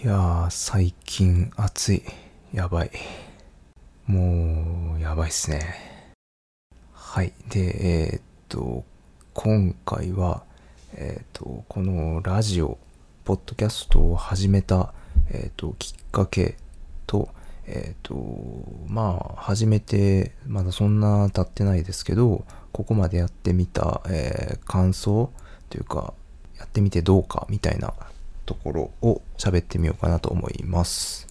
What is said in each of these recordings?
いやー、最近暑い。やばい。もう、やばいっすね。はい。で、えーっと、今回は、えーっと、このラジオ、ポッドキャストを始めた、えーっと、きっかけと、えっと、まあ、始めて、まだそんな経ってないですけど、ここまでやってみた、え感想というか、やってみてどうかみたいなところを喋ってみようかなと思います。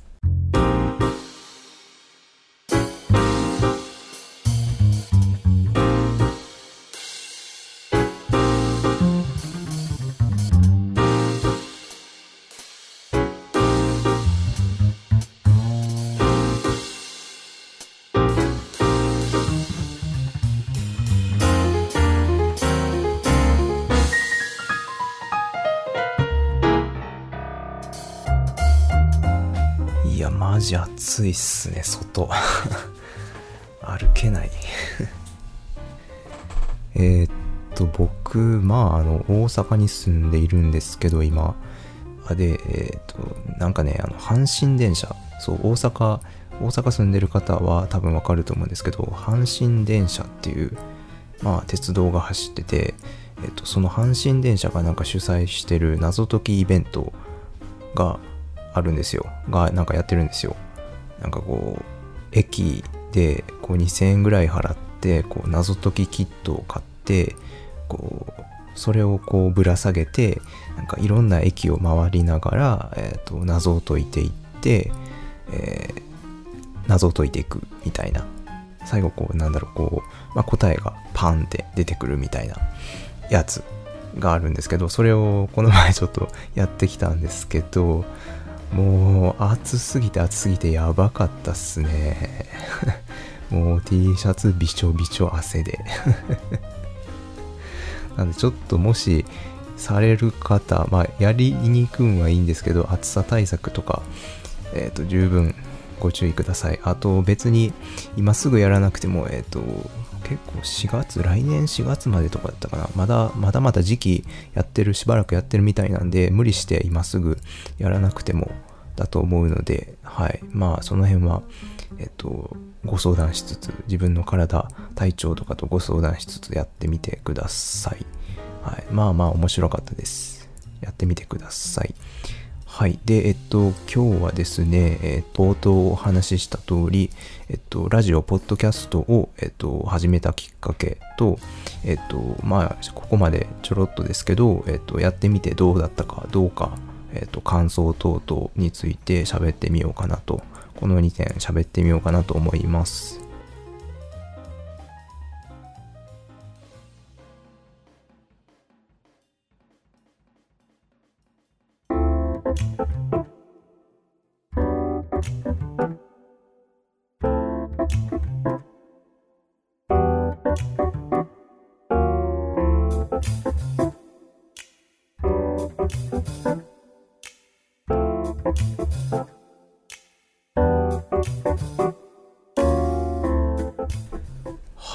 いや、マジ暑いっすね、外。歩けない。えっと、僕、まあ、あの、大阪に住んでいるんですけど、今。で、えーっと、なんかね、あの、阪神電車。そう、大阪、大阪住んでる方は多分わかると思うんですけど、阪神電車っていう、まあ、鉄道が走ってて、えっと、その阪神電車がなんか主催してる謎解きイベントがあるんですよ。が、なんかやってるんですよ。なんかこう、駅でこう2000円ぐらい払って、こう謎解きキットを買って、こう、それをこうぶら下げて、なんかいろんな駅を回りながら、えっ、と、謎を解いていって、えー謎を解いていくみたいな。最後こう、なんだろう、こう、まあ、答えがパンって出てくるみたいなやつがあるんですけど、それをこの前ちょっとやってきたんですけど、もう暑すぎて暑すぎてやばかったっすね。もう T シャツびちょびちょ汗で。なんでちょっともしされる方、まあやりにくんはいいんですけど、暑さ対策とか、えっ、と十分ご注意ください。あと別に今すぐやらなくても、えっ、と結構4月、来年4月までとかだったかな。まだまだまだ時期やってる、しばらくやってるみたいなんで、無理して今すぐやらなくてもだと思うので、はい。まあその辺は、えっ、と、ご相談しつつ、自分の体、体調とかとご相談しつつやってみてください。はい。まあまあ面白かったです。やってみてください。はい。で、えっと、今日はですね、えっと、冒頭お話しした通り、えっと、ラジオ、ポッドキャストを、えっと、始めたきっかけと、えっと、まあ、ここまでちょろっとですけど、えっと、やってみてどうだったかどうか、えっと、感想等々について喋ってみようかなと、この2点喋ってみようかなと思います。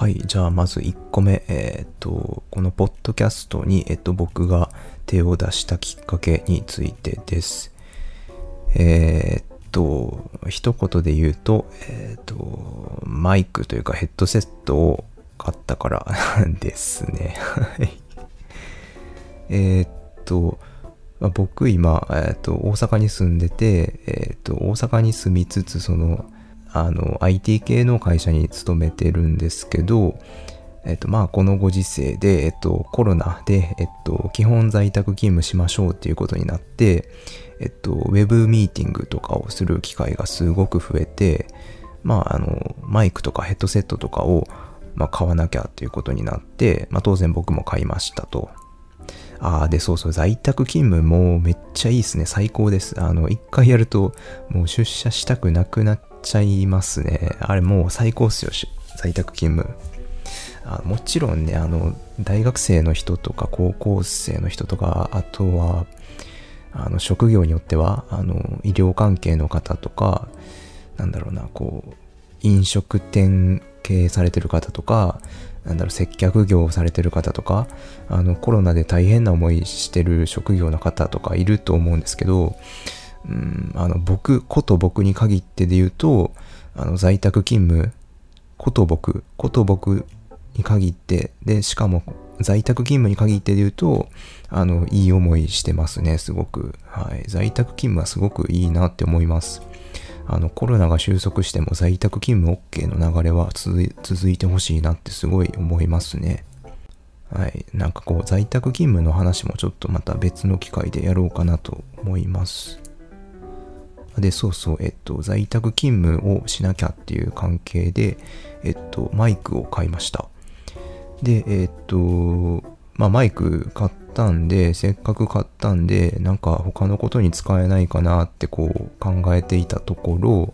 はい。じゃあ、まず1個目。えーっと、このポッドキャストに、えっと、僕が手を出したきっかけについてです。えーっと、一言で言うと、えーっと、マイクというかヘッドセットを買ったから ですね。はい。えっと、僕今、えーっと、大阪に住んでて、えっと、大阪に住みつつ、その、あの、IT 系の会社に勤めてるんですけど、えっと、まあ、このご時世で、えっと、コロナで、えっと、基本在宅勤務しましょうっていうことになって、えっと、ウェブミーティングとかをする機会がすごく増えて、まあ、あの、マイクとかヘッドセットとかを、まあ、買わなきゃっていうことになって、まあ、当然僕も買いましたと。ああ、で、そうそう、在宅勤務もめっちゃいいですね。最高です。あの、一回やると、もう出社したくなくなっちゃいますね。あれもう最高っすよ、し在宅勤務。あもちろんね、あの、大学生の人とか高校生の人とか、あとは、あの、職業によっては、あの、医療関係の方とか、なんだろうな、こう、飲食店経営されてる方とか、なんだろう、接客業をされてる方とか、あの、コロナで大変な思いしてる職業の方とかいると思うんですけど、うん、あの、僕、こと僕に限ってで言うと、あの、在宅勤務、こと僕、こと僕に限って、で、しかも、在宅勤務に限ってで言うと、あの、いい思いしてますね、すごく。はい。在宅勤務はすごくいいなって思います。あの、コロナが収束しても在宅勤務 OK の流れは続いてほしいなってすごい思いますね。はい。なんかこう、在宅勤務の話もちょっとまた別の機会でやろうかなと思います。で、そうそう、えっと、在宅勤務をしなきゃっていう関係で、えっと、マイクを買いました。で、えっと、まあ、マイク買ったんで、せっかく買ったんで、なんか他のことに使えないかなってこう考えていたところ、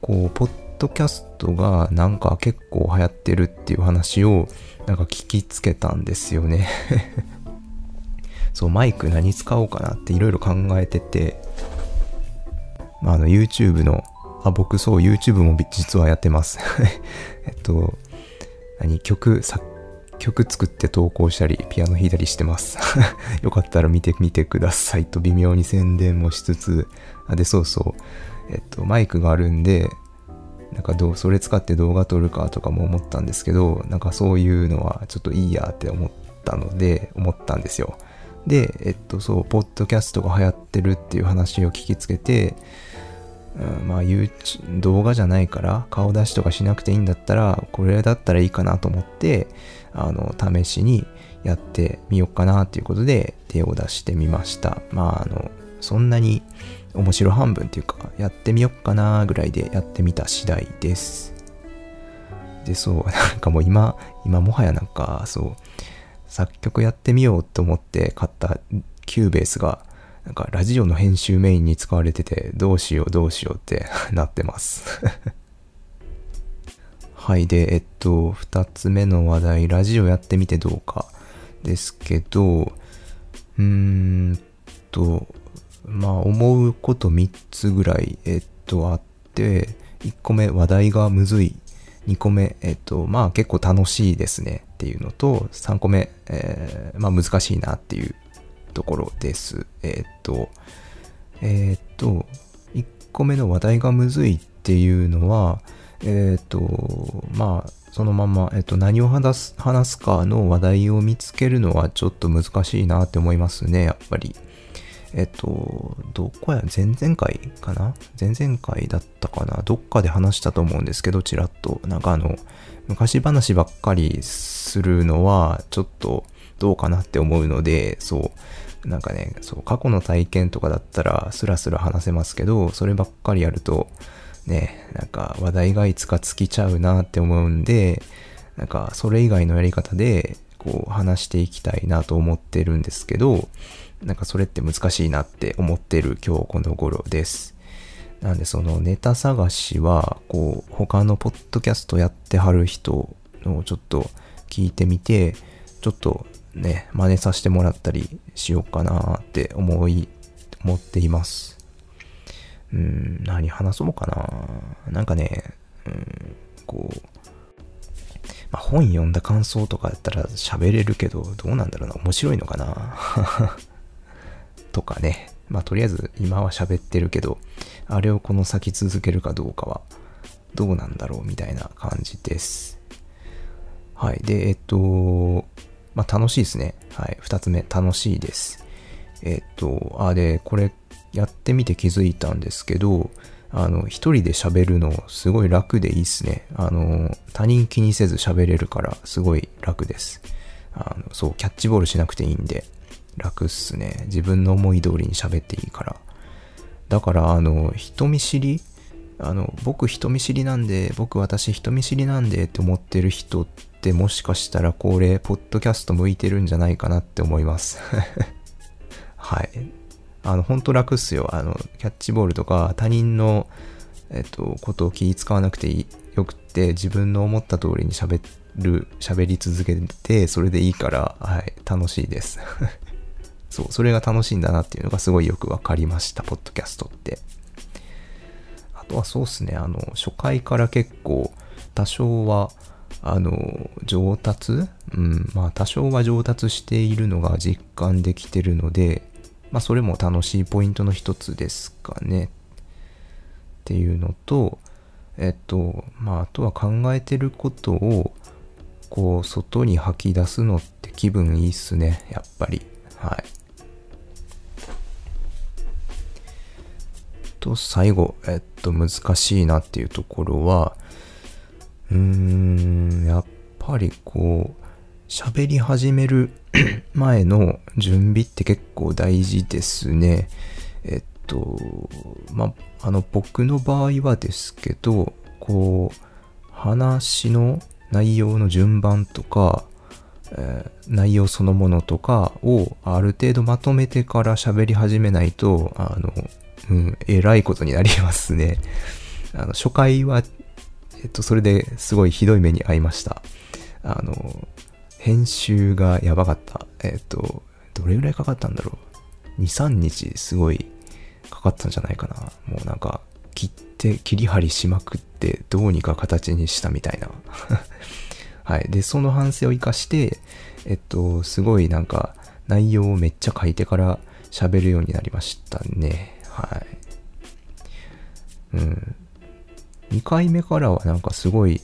こう、ポッドキャストがなんか結構流行ってるっていう話をなんか聞きつけたんですよね そう、マイク何使おうかなっていろいろ考えてて、まあ、あの、YouTube の、あ、僕そう、YouTube も実はやってます。えっと、何、曲、作曲作って投稿したり、ピアノ弾いたりしてます。よかったら見てみてくださいと微妙に宣伝もしつつ、あで、そうそう、えっと、マイクがあるんで、なんかどう、それ使って動画撮るかとかも思ったんですけど、なんかそういうのはちょっといいやって思ったので、思ったんですよ。で、えっと、そう、ポッドキャストが流行ってるっていう話を聞きつけて、うん、まあ、動画じゃないから顔出しとかしなくていいんだったら、これだったらいいかなと思って、あの、試しにやってみようかなっていうことで手を出してみました。まあ、あの、そんなに面白半分っていうか、やってみよっかなぐらいでやってみた次第です。で、そう、なんかもう今、今もはやなんか、そう、作曲やってみようと思って買った Cubase が、なんかラジオの編集メインに使われてて、どうしようどうしようって なってます はい。で、えっと、二つ目の話題、ラジオやってみてどうかですけど、うーんと、まあ、思うこと3つぐらい、えっと、あって、1個目、話題がむずい。2個目、えっと、まあ結構楽しいですねっていうのと、3個目、えー、まあ難しいなっていうところです。えっと、えっと、1個目の話題がむずいっていうのは、えっ、と、まあ、そのまま、えっ、と、何を話す、話すかの話題を見つけるのはちょっと難しいなって思いますね、やっぱり。えっ、と、どこや、前々回かな？前々回だったかな？どっかで話したと思うんですけど、ちらっと。なんかあの、昔話ばっかりするのは、ちょっとどうかなって思うので、そう。なんかね、そう、過去の体験とかだったら、スラスラ話せますけど、そればっかりやると、ね、なんか話題がいつか尽きちゃうなって思うんで、なんかそれ以外のやり方でこう話していきたいなと思ってるんですけど、なんかそれって難しいなって思ってる今日この頃です。なんでそのネタ探しは、こう他のポッドキャストやってはる人のちょっと聞いてみて、ちょっとね、真似させてもらったりしようかなって思い、思っています。うん、何話そうかな。なんかね、うん、こう、まあ、本読んだ感想とかだったら喋れるけど、どうなんだろうな。面白いのかな。とかね。まあ、とりあえず今は喋ってるけど、あれをこの先続けるかどうかは、どうなんだろうみたいな感じです。はい。で、えっと、まあ、楽しいですね。はい。二つ目、楽しいです。えっと、あ、で、これやってみて気づいたんですけど、あの、一人で喋るのすごい楽でいいっすね。あの、他人気にせず喋れるからすごい楽です。あの、そう、キャッチボールしなくていいんで、楽っすね。自分の思い通りに喋っていいから。だから、あの、人見知り？あの、僕人見知りなんで、僕私人見知りなんでって思ってる人ってもしかしたらこれ、ポッドキャスト向いてるんじゃないかなって思います。はい。あの、ほんと楽っすよ。あの、キャッチボールとか他人の、えっと、ことを気使わなくていいよくって自分の思った通りに喋る、喋り続けて、それでいいから、はい、楽しいです。そう、それが楽しいんだなっていうのがすごいよくわかりました、ポッドキャストって。あとはそうっすね、あの、初回から結構、多少は、あの、上達？うん、まあ多少は上達しているのが実感できてるので、まあそれも楽しいポイントの一つですかね。っていうのと、えっと、まああとは考えてることを、こう、外に吐き出すのって気分いいっすね、やっぱり。はい。と、最後、えっと、難しいなっていうところは、うーん、やっぱりこう、喋り始める 前の準備って結構大事ですね。えっと、まあ、あの、僕の場合はですけど、こう、話の内容の順番とか、え、内容そのものとかをある程度まとめてから喋り始めないと、あの、うん、えらいことになりますね。あの、初回は、えっと、それですごいひどい目に遭いました。あの、編集がやばかった。えっと、どれぐらいかかったんだろう。2、3日すごいかかったんじゃないかな。もうなんか、切って、切り張りしまくって、どうにか形にしたみたいな。はい。で、その反省を生かして、えっと、すごいなんか、内容をめっちゃ書いてから喋るようになりましたね。はい。うん。2回目からはなんかすごい、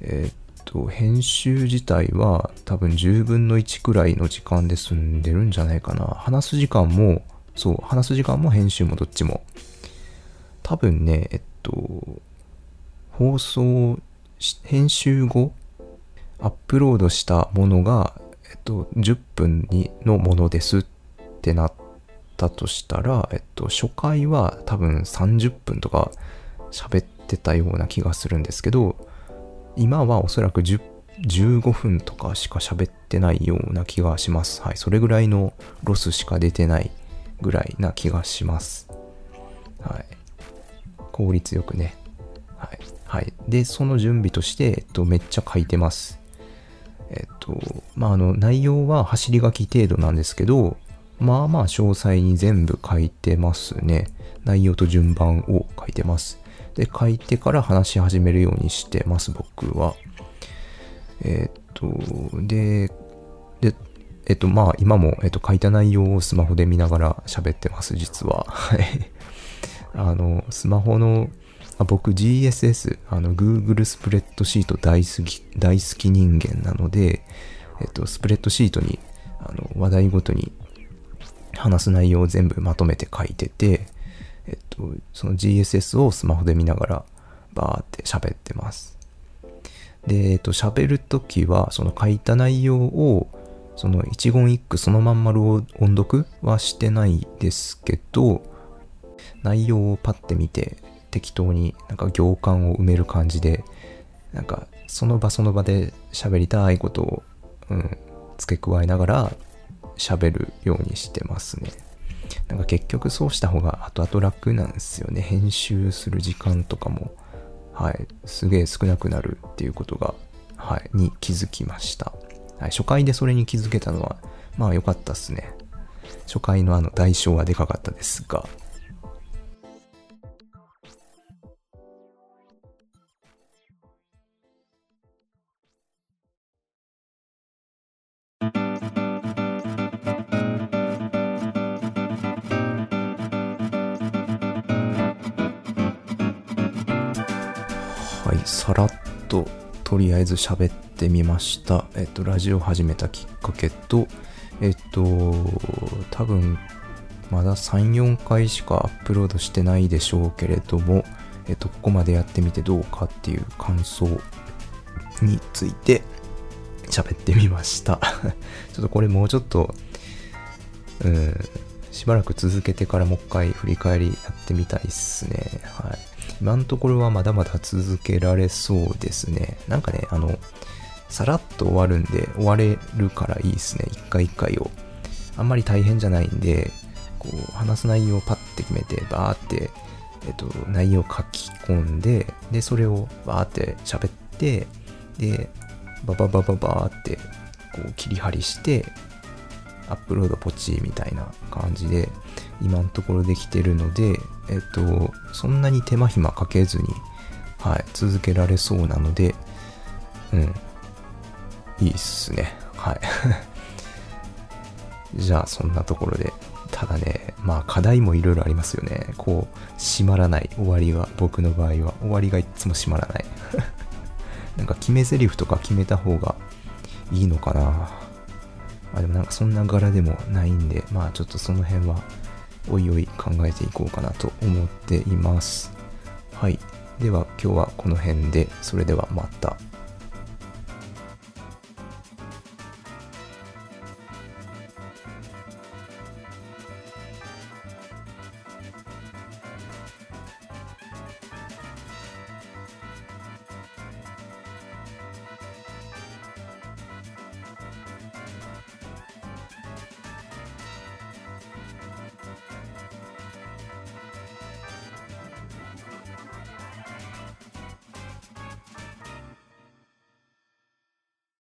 えー、っと、編集自体は多分10分の1くらいの時間で済んでるんじゃないかな。話す時間も、そう、話す時間も編集もどっちも。多分ね、えっと、放送、編集後、アップロードしたものが、えっと、10分にのものですってなってたとしたら、えっと、初回は多分30分とか喋ってたような気がするんですけど、今はおそらく10 15分とかしか喋ってないような気がします。はい。それぐらいのロスしか出てないぐらいな気がします。はい。効率よくね。はい。はい。で、その準備として、えっと、めっちゃ書いてます。えっと、まあ、あの、内容は走り書き程度なんですけど、まあまあ詳細に全部書いてますね。内容と順番を書いてます。で、書いてから話し始めるようにしてます、僕は。えー、っと、で、で、えっと、まあ、今も、えっと、書いた内容をスマホで見ながら喋ってます、実は。はい。あの、スマホの、あ僕 GSS、あの、Google スプレッドシート大好き、大好き人間なので、えっと、スプレッドシートに、あの、話題ごとに話す内容を全部まとめて書いてて、えっと、その GSS をスマホで見ながらバーって喋ってます。で、えっと、喋るときは、その書いた内容を、その一言一句そのまんま音読はしてないですけど、内容をパッて見て、適当になんか行間を埋める感じで、なんかその場その場で喋りたいことを、うん、付け加えながら喋るようにしてますね。なんか結局そうした方が後々楽なんですよね。編集する時間とかも、はい、すげえ少なくなるっていうことが、はい、に気づきました。はい、初回でそれに気づけたのは、まあ良かったっすね。初回のあの代償はでかかったですが、とりあえず喋ってみました。えっと、ラジオ始めたきっかけと、えっと、多分、まだ3、4回しかアップロードしてないでしょうけれども、えっと、ここまでやってみてどうかっていう感想について喋ってみました。ちょっとこれもうちょっと、うん、しばらく続けてからもう一回振り返りやってみたいっすね。はい。今のところはまだまだ続けられそうですね。なんかね、あの、さらっと終わるんで、終われるからいいですね。一回一回を。あんまり大変じゃないんで、こう、話す内容をパッて決めて、バーって、えっと、内容を書き込んで、で、それをバーって喋って、で、バババババーって、こう、切り張りして、アップロードポチみたいな感じで、今のところできてるので、えっと、そんなに手間暇かけずに、はい、続けられそうなので、うん、いいっすね。はい。じゃあ、そんなところで、ただね、まあ課題もいろいろありますよね。こう、閉まらない終わりが、僕の場合は。終わりがいつも閉まらない。なんか決め台詞とか決めた方がいいのかな。まあでもなんかそんな柄でもないんで、まあちょっとその辺はおいおい考えていこうかなと思っています。はい。では今日はこの辺で、それではまた。